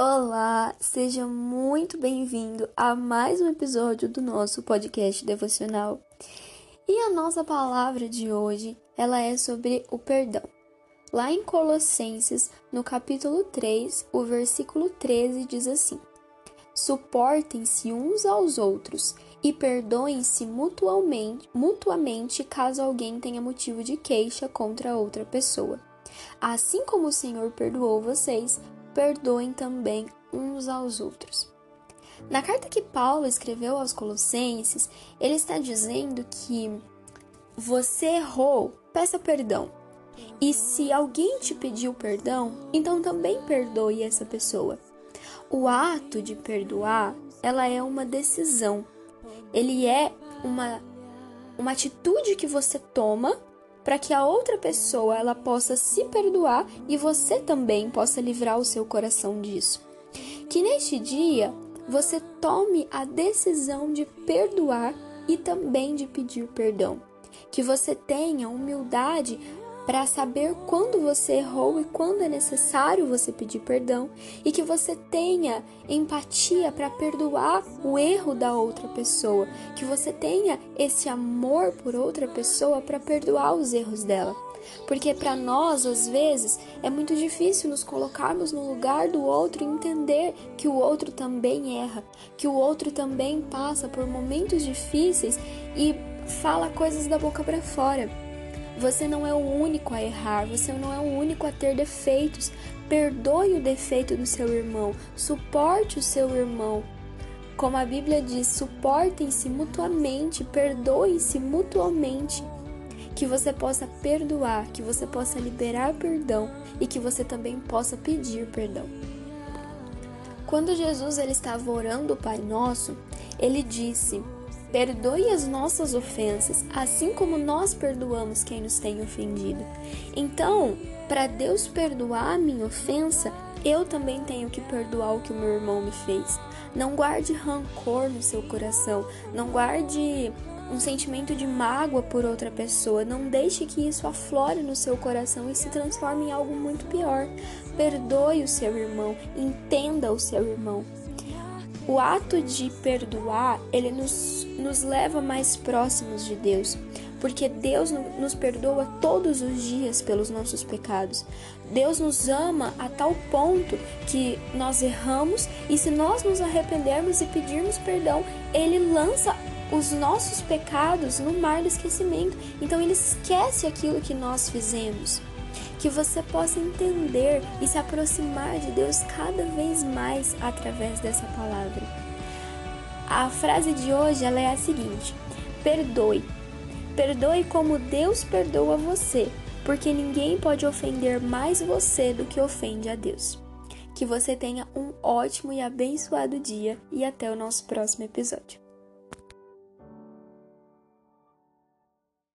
Olá, seja muito bem-vindo a mais um episódio do nosso podcast devocional. E a nossa palavra de hoje, ela é sobre o perdão. Lá em Colossenses, no capítulo 3, o versículo 13 diz assim: Suportem-se uns aos outros e perdoem-se mutuamente, mutuamente caso alguém tenha motivo de queixa contra outra pessoa. Assim como o Senhor perdoou vocês, perdoem também uns aos outros. Na carta que Paulo escreveu aos Colossenses, ele está dizendo que você errou, peça perdão. E se alguém te pediu perdão, então também perdoe essa pessoa. O ato de perdoar, ela é uma decisão. Ele é uma uma atitude que você toma para que a outra pessoa ela possa se perdoar e você também possa livrar o seu coração disso. Que neste dia você tome a decisão de perdoar e também de pedir perdão. Que você tenha humildade para saber quando você errou e quando é necessário você pedir perdão e que você tenha empatia para perdoar o erro da outra pessoa, que você tenha esse amor por outra pessoa para perdoar os erros dela. Porque para nós, às vezes, é muito difícil nos colocarmos no lugar do outro e entender que o outro também erra, que o outro também passa por momentos difíceis e fala coisas da boca para fora. Você não é o único a errar, você não é o único a ter defeitos. Perdoe o defeito do seu irmão, suporte o seu irmão. Como a Bíblia diz, suportem-se mutuamente, perdoem-se mutuamente. Que você possa perdoar, que você possa liberar perdão e que você também possa pedir perdão. Quando Jesus ele estava orando o Pai Nosso, ele disse: Perdoe as nossas ofensas, assim como nós perdoamos quem nos tem ofendido. Então, para Deus perdoar a minha ofensa, eu também tenho que perdoar o que o meu irmão me fez. Não guarde rancor no seu coração, não guarde um sentimento de mágoa por outra pessoa. Não deixe que isso aflore no seu coração e se transforme em algo muito pior. Perdoe o seu irmão, entenda o seu irmão. O ato de perdoar, ele nos, nos leva mais próximos de Deus, porque Deus nos perdoa todos os dias pelos nossos pecados. Deus nos ama a tal ponto que nós erramos e se nós nos arrependermos e pedirmos perdão, ele lança os nossos pecados no mar do esquecimento. Então ele esquece aquilo que nós fizemos que você possa entender e se aproximar de Deus cada vez mais através dessa palavra. A frase de hoje ela é a seguinte: perdoe. Perdoe como Deus perdoa você, porque ninguém pode ofender mais você do que ofende a Deus. Que você tenha um ótimo e abençoado dia e até o nosso próximo episódio.